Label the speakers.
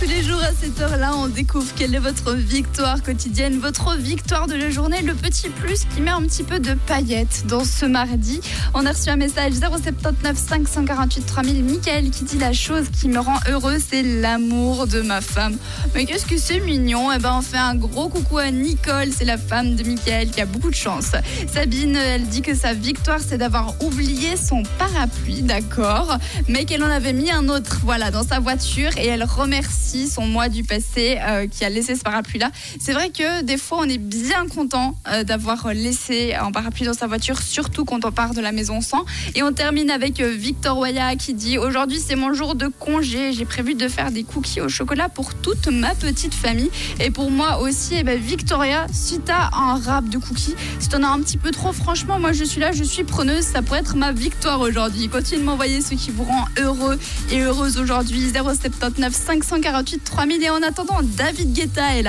Speaker 1: Tous les jours à cette heure-là, on découvre quelle est votre victoire quotidienne, votre victoire de la journée, le petit plus qui met un petit peu de paillettes dans ce mardi. On a reçu un message 079 548 3000. Michael qui dit la chose qui me rend heureux, c'est l'amour de ma femme. Mais qu'est-ce que c'est mignon? Eh ben, on fait un gros coucou à Nicole, c'est la femme de Michael qui a beaucoup de chance. Sabine, elle dit que sa victoire, c'est d'avoir oublié son parapluie, d'accord, mais qu'elle en avait mis un autre, voilà, dans sa voiture et elle remercie son moi du passé euh, qui a laissé ce parapluie-là. C'est vrai que des fois, on est bien content euh, d'avoir laissé un parapluie dans sa voiture, surtout quand on part de la maison sans. Et on termine avec euh, Victor qui dit Aujourd'hui, c'est mon jour de congé. J'ai prévu de faire des cookies au chocolat pour toute ma petite famille. Et pour moi aussi, eh ben, Victoria, si t'as un rap de cookies, si t'en as un petit peu trop, franchement, moi je suis là, je suis preneuse. Ça pourrait être ma victoire aujourd'hui. Continuez de m'envoyer ce qui vous rend heureux et heureuse aujourd'hui. 079 548 3000. Et en attendant, David Guetta est là.